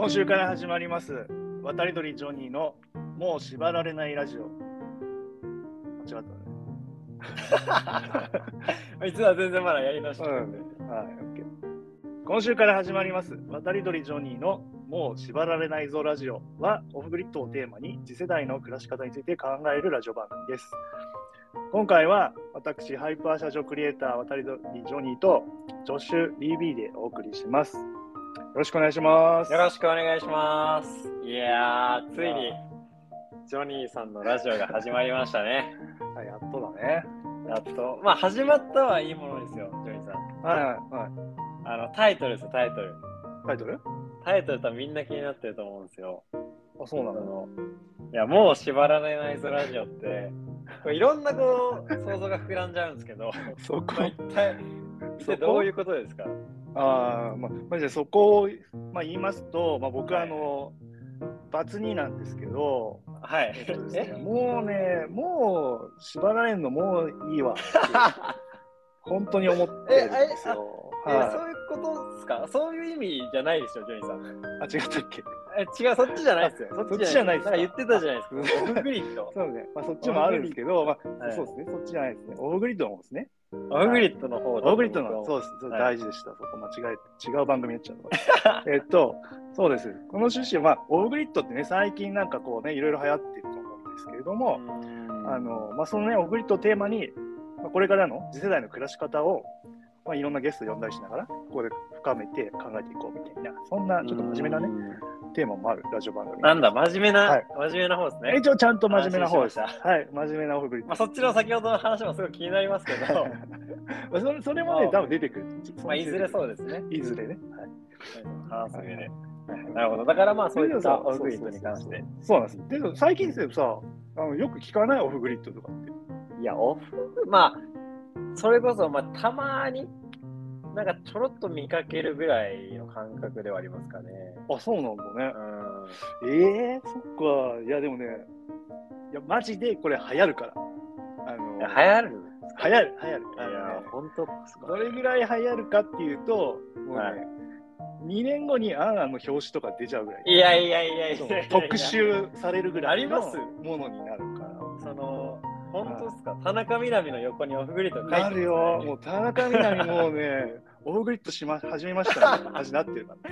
今週から始まります渡り鳥ジョニーのもう縛られないラジオ。間違ったね。いつは全然まだやり直してうん。はい OK 今週から始まります渡り鳥ジョニーのもう縛られないぞラジオ。はオフグリッドをテーマに次世代の暮らし方について考えるラジオ番組です。今回は私ハイパー社長クリエイター渡り鳥ジョニーとジョッシュ BB でお送りします。よろしくお願いしますよろしくお願いします。いやー、ついにジョニーさんのラジオが始まりましたね。はいやっとだねやっと。まあ、始まったはいいものですよ、ジョニーさん。はいはいはいあの、タイトルですよ、タイトル。タイトル？タイトル多分みんな気になってると思うんですよ。あそうなの？いや、もう縛られないぞラジオって、これいろんなこう、想像が膨らんじゃうんですけど、そこ？一体どういうことですか？ああ、まあ、まあ、じゃあそこを、まあ、言いますと、まあ、僕はあの、バツ2なんですけど、はい。えっとですね、もうね、もう縛られんのもういいわ 本当に思ってるんですよ。え、はいそういうことですか？そういう意味じゃないでしょ、ジョニーさん。あ、違ったっけ？え、違う、そっちじゃないですよ。そっちじゃないですか？んか言ってたじゃないですか。オフグリッド。そうね、まあ、そっちもあるんですけど、まあ、はいそうですね、そっちじゃないですね。オフグリッドの方ですね。オフグリッドの方オフグリッドの、そうう。です、大事でした。そこ間違え、違う番組になっちゃった。えっと、そうです。この趣旨は、まあ、グリッドってね、最近なんかこうね、いろいろ流行ってると思うんですけれども、あの、まあ、そのね、オフグリッドをテーマに、まあ、これからの次世代の暮らし方を、まあ、いろんなゲストを呼んだりしながら、ここで深めて考えていこうみたいな、そんなちょっと真面目なね、ね。テーマもあるラジオ番組。なんだ、真面目な、はい。真面目な方ですね。一応ちゃんと真面目な方でしはい、真面目なオフグリッド。まあ、そっちの先ほどの話もすごい気になりますけど、まあそれそれもね、多分出てくる。まあ、いずれそうですね。いずれね。はい。で。はい。なるほど。だからまあ、そうい。ったオフグリッドに関して。そうなんです。でも最近ですよ、さ、あのよく聞かない。オフグリッドとかって。い。や、オフ、まあ、それこそ、まあ、たまに、なんかちょろっと見かけるぐらいの感覚ではありますかね。あ、そうなんだねう。ん。ええそっか。いや、でもね、いや、マジでこれ流行るから。あの、流行る？流行る、流行る。いや本当ですか、どれぐらい流行るかっていうと、もうね、はい2年後にアンアンの表紙とか出ちゃうぐらい。いやいやいやいやいや特集されるぐらいのありますものになるですか？田中みな実の横にオフグリッド書いてなるよ。もう田中みな実もうね、オフグリッドしま始めましたね。味なってるから。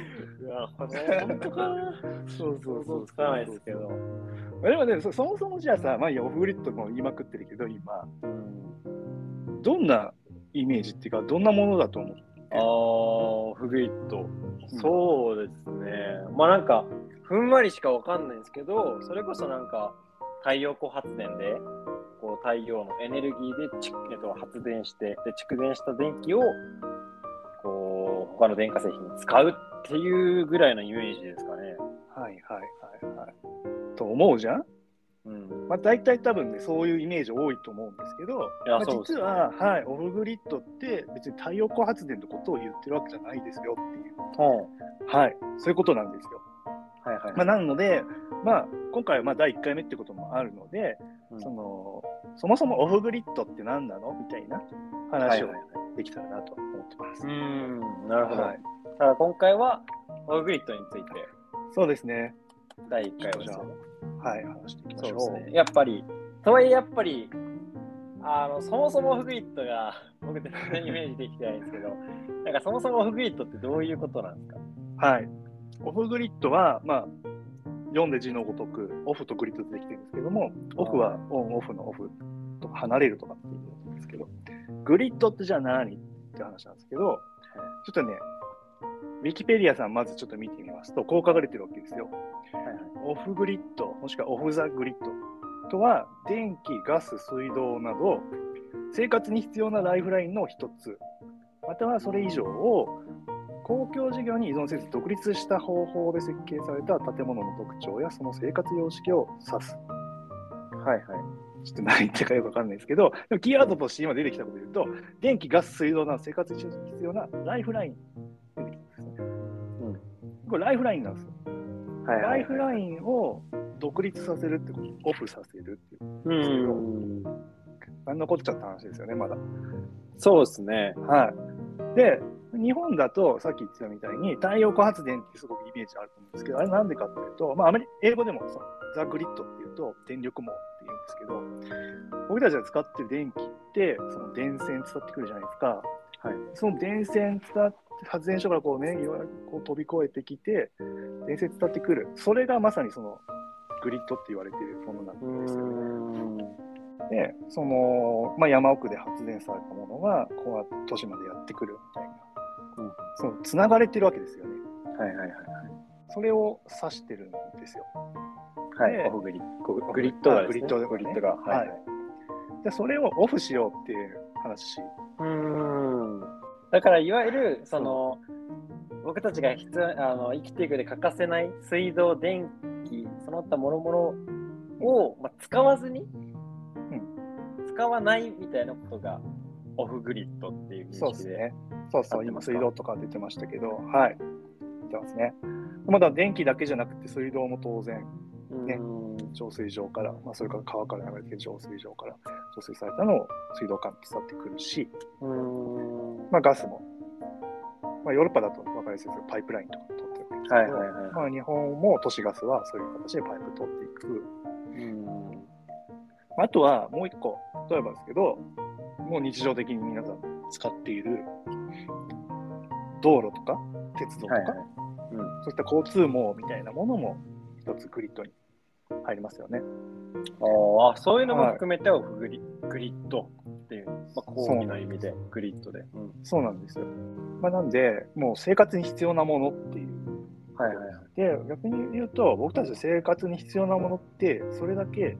うわ、これ本当かな そうそう想像つかないですけど。でもね、そそもそもじゃあさ、まあいいや、オフグリッドも言いまくってるけど、今、どんなイメージっていうか、どんなものだと思う？あー、オフグリッド。そうですね。まあなんか、ふんわりしかわかんないんですけど、それこそなんか、太陽光発電で、こう太陽のエネルギーでち、えっと、発電して、で、蓄電した電気を、こう、他の電化製品に使うっていうぐらいのイメージですかね。はいはいはいはい。と思うじゃん？うん。まあ大体多分ね、そういうイメージ多いと思うんですけど、いやまあそうですね実は、はい、オフグリッドって別に太陽光発電のことを言ってるわけじゃないですよっていう、はい、そういうことなんですよ。はいはい。まあ、なので、まあ、今回はまあ第1回目ってこともあるので、うんそのそもそもオフグリッドって何なの？みたいな話をできたらなと思ってます。うーん、なるほど。はい、ただ今回は、オフグリッドについて、そうですね。第1回をじゃ。あ、はい、話していきましょう。そうね。やっぱり、とはいえやっぱり、あの、そもそもオフグリッドが、僕全然イメージできてないんですけど、なんかそもそもオフグリッドってどういうことなんですか？はい。オフグリッドは、まあ、読んで字のごとく、オフとグリッドでできてるんですけども、オフはオン、オフのオフとか離れるとかっていうことですけど、グリッドってじゃあ何って話なんですけど、ちょっとね、ウィキペディアさんまずちょっと見てみますと、こう書かれてるわけですよ。はいはい。オフグリッド、もしくはオフザグリッドとは、電気、ガス、水道など、生活に必要なライフラインの一つ、またはそれ以上を公共事業に依存せず独立した方法で設計された建物の特徴やその生活様式を指す。はいはい。ちょっと何言ってるかよくわかんないですけど、でもキーワードとして今出てきたことで言うと、電気、ガス、水道など生活に必要なライフライン出てきたんですね。これライフラインなんですよ。はいライフラインを独立させるってこと、オフさせるっていう。うん。何残っちゃった話ですよね、まだ。そうですね。はい。で、日本だと、さっき言ってたみたいに、太陽光発電ってすごくイメージあると思うんですけど、あれなんでかっていうと、まあ、アメリ英語でもそのザ・グリッドっていうと、電力網っていうんですけど、僕たちが使ってる電気って、その電線伝ってくるじゃないですか。はい。その電線伝って、発電所からこうね、いわゆるこう飛び越えてきて、電線伝ってくる。それがまさにそのグリッドって言われているものなんうですよね。ん。で、その、まあ、山奥で発電されたものが、こう都市までやってくるみたいその、つながれてるわけですよね。はいはいはいそれを指してるんですよ。はい。オフグリッド。グリッドがね、グリッドがねグリッドが。はいはい。で、それをオフしようっていう話。うん。だからいわゆるその僕たちが必要あの生きていく上で欠かせない水道、電気、その他もろもろを、まあ、使わずに、使わないみたいなことがオフグリッドっていう認識で。そうですね。そうそう、今水道とか出てましたけど、はい。出てますね。まだ電気だけじゃなくて水道も当然ねうん浄水場から、まあ、それから川から流れてる浄水場から浄水されたのを水道管に伝ってくるし、うんまあ、ガスも、まあ、ヨーロッパだと分かりやすいですけど、パイプラインとか通ってるわけですけど、はいはいはいまあ、日本も都市ガスはそういう形でパイプ通っていく。うんあとはもう一個、例えばですけど、もう日常的に皆さん使っている道路とか鉄道とか、はいはいうんそういった交通網みたいなものも一つグリッドに入りますよね。ああ、そういうのも含めてオフグリ,、グリッドっていう、まあ、講義の意味でグリッドで。うんそうなんですよ。まあ、なんで、もう生活に必要なものっていう。はいはいはい。で、逆に言うと、僕たちの生活に必要なものって、それだけ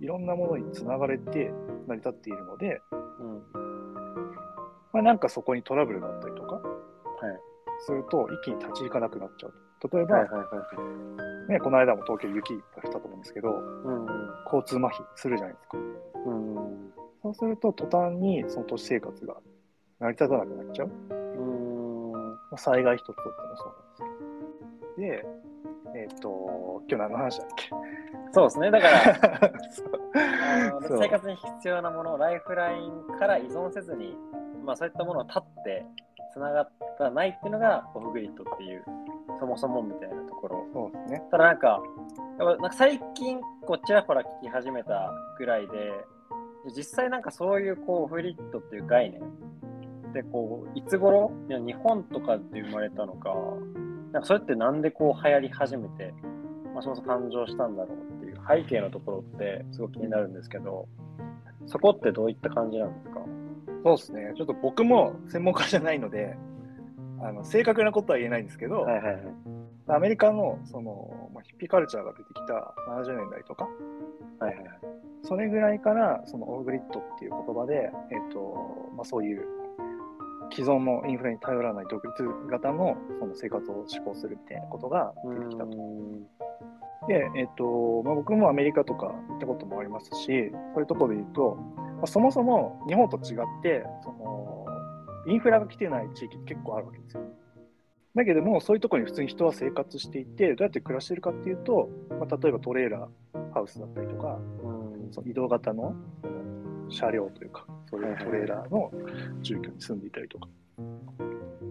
いろんなものにつながれて成り立っているので、うんまあ、なんかそこにトラブルがあったりとかはいすると、一気に立ち行かなくなっちゃう。例えば、はいはいはい。ね、この間も東京雪いっぱい降ったと思うんですけど、うん交通麻痺するじゃないですか。うんそうすると、途端にその都市生活が成り立たなくなっちゃう。うんまあ災害一つとってもそうなんですよ。で、えっ、と、今日何の話だっけ？そうですね。だから、生活に必要なものをライフラインから依存せずに、まあ、そういったものを立ってつながったないっていうのがオフグリッドっていうそもそもみたいなところそうですね。ただなんかやっぱなんか最近こうちらほら聞き始めたぐらいで実際なんかそういうこうオフグリッドっていう概念でこういつ頃いや日本とかで生まれたのかなんかそれってなんでこう流行り始めて、まあ、そもそも誕生したんだろうっていう背景のところってすごく気になるんですけどそこってどういった感じなんですか？そうですね。ちょっと僕も専門家じゃないので、あの正確なことは言えないんですけど、はいはいはい。アメリカのその、まあ、ヒッピーカルチャーが出てきた70年代とか、はいはいはい。それぐらいからそのオフグリッドっていう言葉で、えっとまあ、そういう既存のインフレに頼らない独立型のその生活を施行するみたいなことが出てきたと。で、えっとまあ、僕もアメリカとか行ったこともありますし、そういうところで言うと、まあ、そもそも日本と違ってその、インフラが来てない地域って結構あるわけですよ。だけども、そういうところに普通に人は生活していて、どうやって暮らしてるかっていうと、まあ、例えばトレーラーハウスだったりとか、うん。その移動型の車両というか、そういうトレーラーの住居に住んでいたりとか、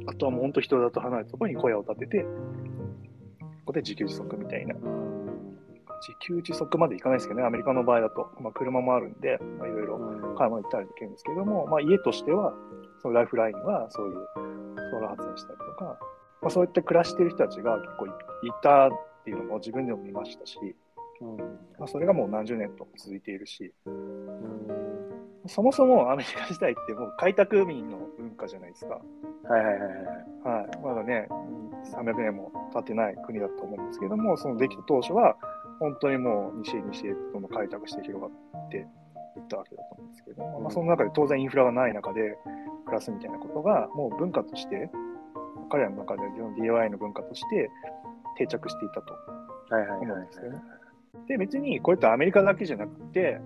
あとはもう本当人里離れたところに小屋を建てて、ここで自給自足みたいな。自給自足までいかないですけどね、アメリカの場合だと、まあ、車もあるんで、まあ、いろいろ買い物行ったりできるんですけども、まあ、家としては、そのライフラインはそういうソーラー発電したりとか、まあ、そういった暮らしてる人たちが結構いいたっていうのも自分でも見ましたし、うん。まあ、それがもう何十年と続いているし、そもそもアメリカ時代ってもう開拓民の文化じゃないですか。はいはいはいはいはい、まだね、300年も経ってない国だと思うんですけども、そのできた当初は、本当にもう西へ西へどんどん開拓して広がっていったわけだと思うんですけども、まあ、その中で当然インフラがない中で暮らすみたいなことが、もう文化として、彼らの中で DIY の文化として定着していたとはいはい思はい。うんですよね。で、別にこれってアメリカだけじゃなくて、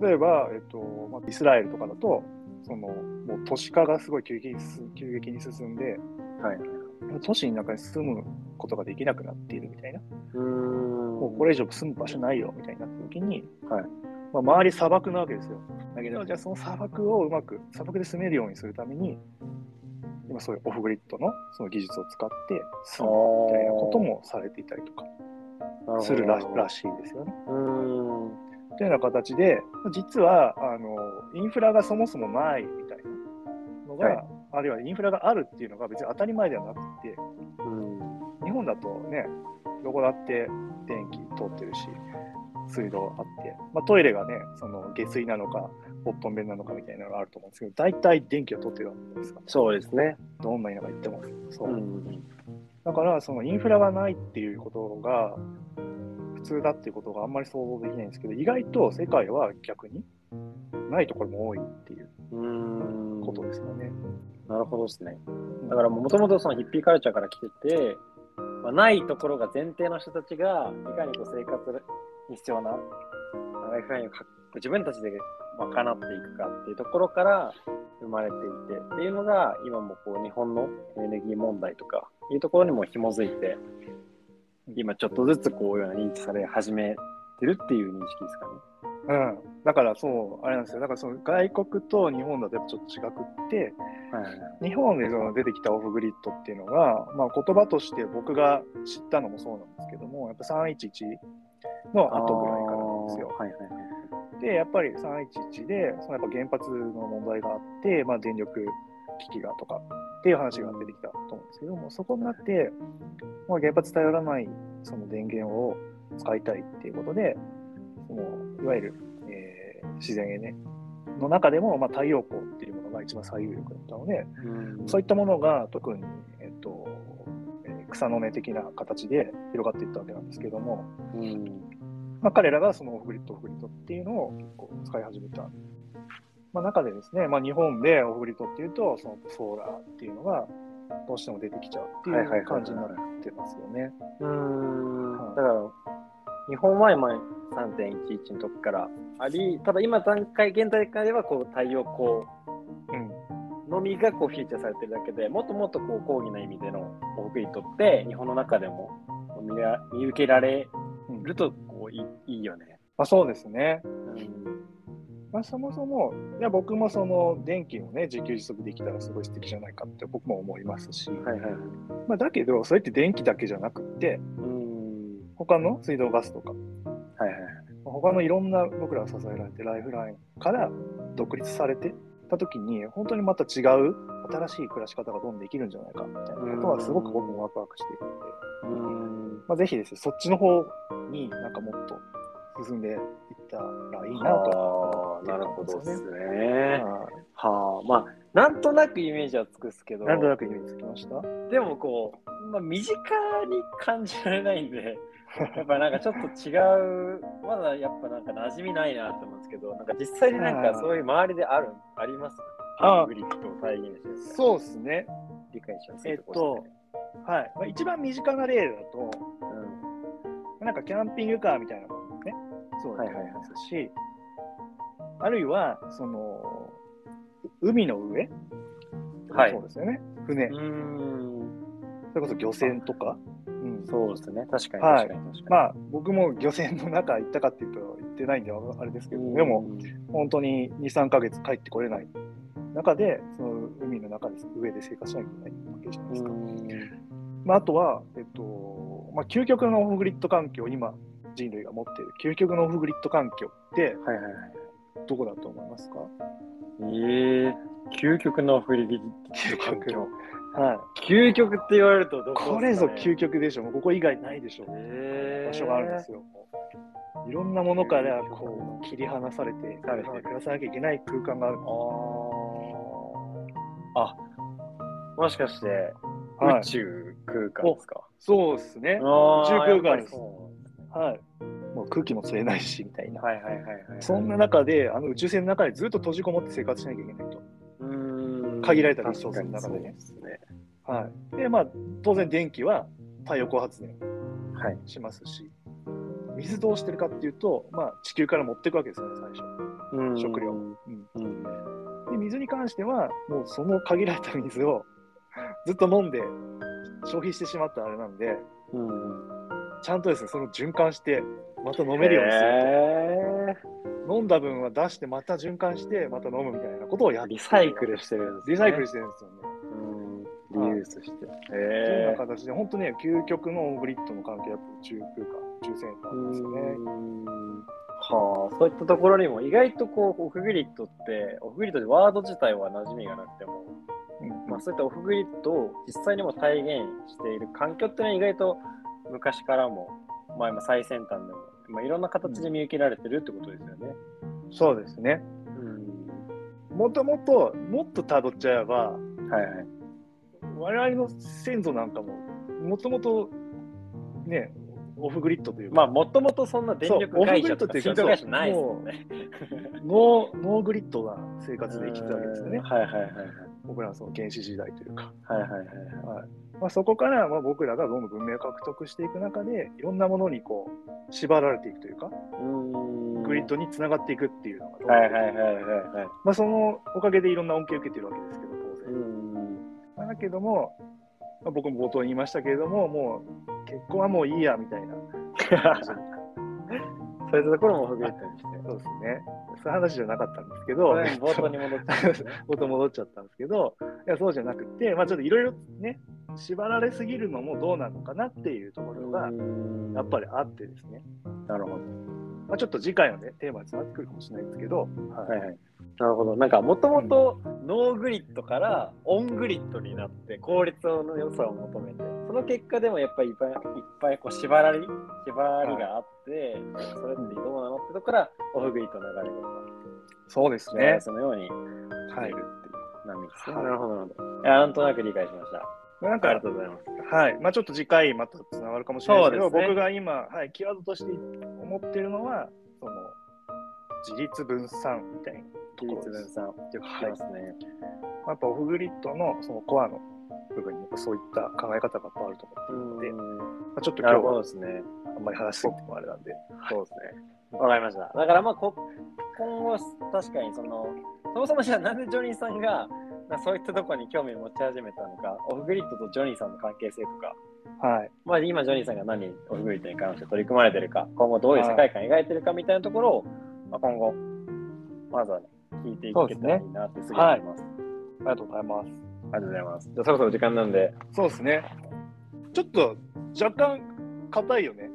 例えば、えっとまあ、イスラエルとかだと、そのもう都市化がすごい急激に進急激に進んで、はい都市の中に住むことができなくなっているみたいな、うん。もうこれ以上住む場所ないよみたいになった時に、はいまあ、周り砂漠なわけですよ。だけど、じゃあその砂漠をうまく、砂漠で住めるようにするために、今そういうオフグリッドのその技術を使って住むみたいなこともされていたりとかするららしいですよね。うん。というような形で、実はあのインフラがそもそもないみたいなのが、はいあるいはインフラがあるっていうのが別に当たり前ではなくて、うん。日本だとね、どこだって電気通ってるし、水道あって、まあ、トイレがね、その下水なのか、ボットン弁なのかみたいなのがあると思うんですけど、大体電気を通ってるわけですから、そうですね。どんな田舎行っても。そううん。だから、そのインフラがないっていうことが普通だっていうことがあんまり想像できないんですけど、意外と世界は逆にないところも多いっていううん。ことですよね。なるほどですね。だからもともとそのヒッピーカルチャーから来てて、まあ、ないところが前提の人たちがいかにこう生活に必要なライフラインをか自分たちで賄っていくかっていうところから生まれていてっていうのが今もこう日本のエネルギー問題とかいうところにも紐づいて今ちょっとずつこういうような認知され始めてるっていう認識ですかね。うん。だからそう、あれなんですよ。だからその外国と日本だとやっぱちょっと違くって、はい日本でその出てきたオフグリッドっていうのが、まあ、言葉として僕が知ったのもそうなんですけども、やっぱ311の後ぐらいからなんですよ。はいはいはい。で、やっぱり311で、そのやっぱ原発の問題があって、まあ、電力危機がとかっていう話が出てきたと思うんですけども、そこになって、まあ、原発頼らないその電源を使いたいっていうことで、そのいわゆる、えー自然エネの中でも、まあ、太陽光っていうものが一番最有力だったので、うんそういったものが特に、えっとえー草の根的な形で広がっていったわけなんですけども、うんまあ、彼らがそのオフグリッド、オフグリッドっていうのを結構使い始めた。まあ、中でですね、まあ、日本でオフグリッドっていうと、そのソーラーっていうのがどうしても出てきちゃうってはいう感じになってますよね。うーんはいだから、日本は今3.11の時からあり、ただ今段階、現在階ではこう太陽光うん。のみがこうフィーチャーされてるだけで、もっともっとこう講義な意味でのオフグリッドって日本の中でも見受けられうんるといいいいよね。まあ、そうですね。うんまあ、そもそも、いや僕もその電気をね、自給自足できたらすごい素敵じゃないかって僕も思いますし、はいはいはい。まあ、だけど、それって電気だけじゃなくって、うん。他の水道ガスとか、はいはいはい。他のいろんな僕らが支えられてライフラインから独立されてた時に本当にまた違う新しい暮らし方がどんどんできるんじゃないかみたいなことはすごく僕もワクワクしているので、うん。まあ、ぜひですねそっちの方になんかもっと進んでいったらいいなとなるほどですね。ははあ、まあ、なんとなくイメージはつくっすけど、いなんとなくイメージつきました？でもこう、まあ、身近に感じられないんで、やっぱなんかちょっと違う、まだやっぱなんか馴染みないなと思うんですけど、なんか実際になんかそういう周りである、あります？あグリッドを再現してるそうですね。理解しますえっとはい、まあ、一番身近な例だとうん、なんかキャンピングカーみたいなものね、そうだと思いますし、あるいは、その、海の上、はい。そうですよね。船、うーん、それこそ漁船とか。うん、そうですね、確かにはい。確かに確かに。まあ、僕も漁船の中行ったかっていうと、行ってないんであれですけど、でも、本当に2、3ヶ月帰ってこれない。中で、その海の中で、上で生活しなきゃいけないわけじゃないですか。まあ、あとは、えっと、まあ、究極のオフグリッド環境、今、人類が持っている究極のオフグリッド環境って、はいはいはい。どこだと思いますか？ええ究極のフリギ究極環境はい。究極って言われるとどここれぞ究究極でしょ。もうここ以外ないでしょ。え場所があるんですよ。いろんなものからこう切り離されて、暮らさなきゃいけない空間があるああ。もしかして、すはい宇宙空間ですか、そうですね。あ宇宙空間ですそはい。もう空気も吸えないし、みたいな。はいはいはいはい。そんな中で、あの宇宙船の中でずっと閉じこもって生活しなきゃいけないと。うーん限られたリソースの中でねですね。はい。で、まあ、当然電気は太陽光発電はい。しますし、水どうしてるかっていうと、まあ、地球から持っていくわけですよね、最初。食料うん。うん。で水に関しては、もうその限られた水をずっと飲んで消費してしまったあれなんで、うん。ちゃんとですね、その循環して、また飲めるようにする。飲んだ分は出して、また循環して、また飲むみたいなことをやってーリサイクルしてるんです、ね。リサイクルしてるんですよね。うんリユースして。というような形で、本当ね、究極のオフグリッドの環境は宇宙空間、宇宙センターですよね。はあ、そういったところにも意外とこうオフグリッドってオフグリッドでワード自体は馴染みがなくても、あ、そういったオフグリッドを実際にも体現している環境っていうのは意外と昔からも、まあ、今最先端でも、まあ、いろんな形で見受けられてるってことですよね。そうですね。うん、もともと、もっとたどっちゃえば、はいはい。我々の先祖なんかも、もともとね、オフグリッドというか、まあもともとそんな電力会社とか水道会社ないですもんね。ノーノーグリッドな生活で生きてたわけですよねうん。はいはいはいはい。僕らのその原始時代というか。はいはいはいはいまあ、そこからまあ僕らがどんどん文明を獲得していく中で、いろんなものにこう縛られていくというか、うんグリッドにつながっていくっていうのが、はいはいはいはいはい。まあ、そのおかげでいろんな恩恵を受けてるわけですけど、当然。うんまあだけども、まあ、僕も冒頭に言いましたけれども、もう結婚はもういいやみたいな。そういったところもオフグリッドにして。そうですね。そういう話じゃなかったんですけど、冒頭に戻っちゃうんですね。元戻っちゃったんですけど、いやそうじゃなくて、まあ、ちょっといろいろね、縛られすぎるのもどうなのかなっていうところが、やっぱり。りあってですね、なるほど。まあ、ちょっと次回のね、テーマにつながってくるかもしれないですけど、はいはいはい。なるほど。なんか、もともとノーグリッドからオングリッドになって効率の良さを求めて、その結果でもやっぱりいっぱいいっぱいこう縛られ、縛りがあって、それってどうなのってとこからオフグリッドの流れがそうですねね。そのようにはいるっていう波ですね。はいなるほど、なるほど。なんとなく理解しました。なんありがか、とうございます。はい。まあ、ちょっと次回またつながるかもしれないですけど、ね僕が今、はい、キーワードとして思っているのは、その、自立分散みたいなと比ころです。率分散。よく聞きますね。やっぱオフグリッドのそのコアの部分にそういった考え方がやっぱあると思っているので、まあ、ちょっと今日はですね。あんまり話しすぎてもあれなんで、そうですね。わかりました。だからまあこ、今後、確かにその、そもそもじゃあなんでジョニーさんが、なそういったところに興味を持ち始めたのか、オフグリッドとジョニーさんの関係性とか、はい。まあ今ジョニーさんが何にオフグリッドに関して取り組まれてるか、今後どういう世界観を描いてるかみたいなところを、まあ、今後、まずはね、聞いていけたらいいなってすぐ思います。ありがとうございます。ありがとうございます。じゃあそろそろ時間なんで。そうですね。ちょっと若干硬いよね。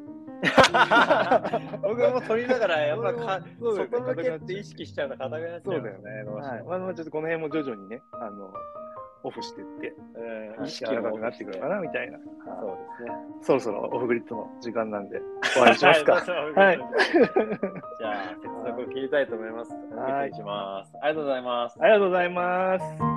僕も取りながら、やっぱか そう外向けって意識しちゃうと硬くなっちゃうそうだよね。どうしてもはい。まあ、まあちょっとこの辺も徐々にね、あの、オフしていって、うん意識が高くなってくるかなみたいな。そうですね。そろそろオフグリッドの時間なんで、終わりにしますか。はい。じゃあ、接続を切りたいと思います。はいお願いします。ありがとうございます。ありがとうございます。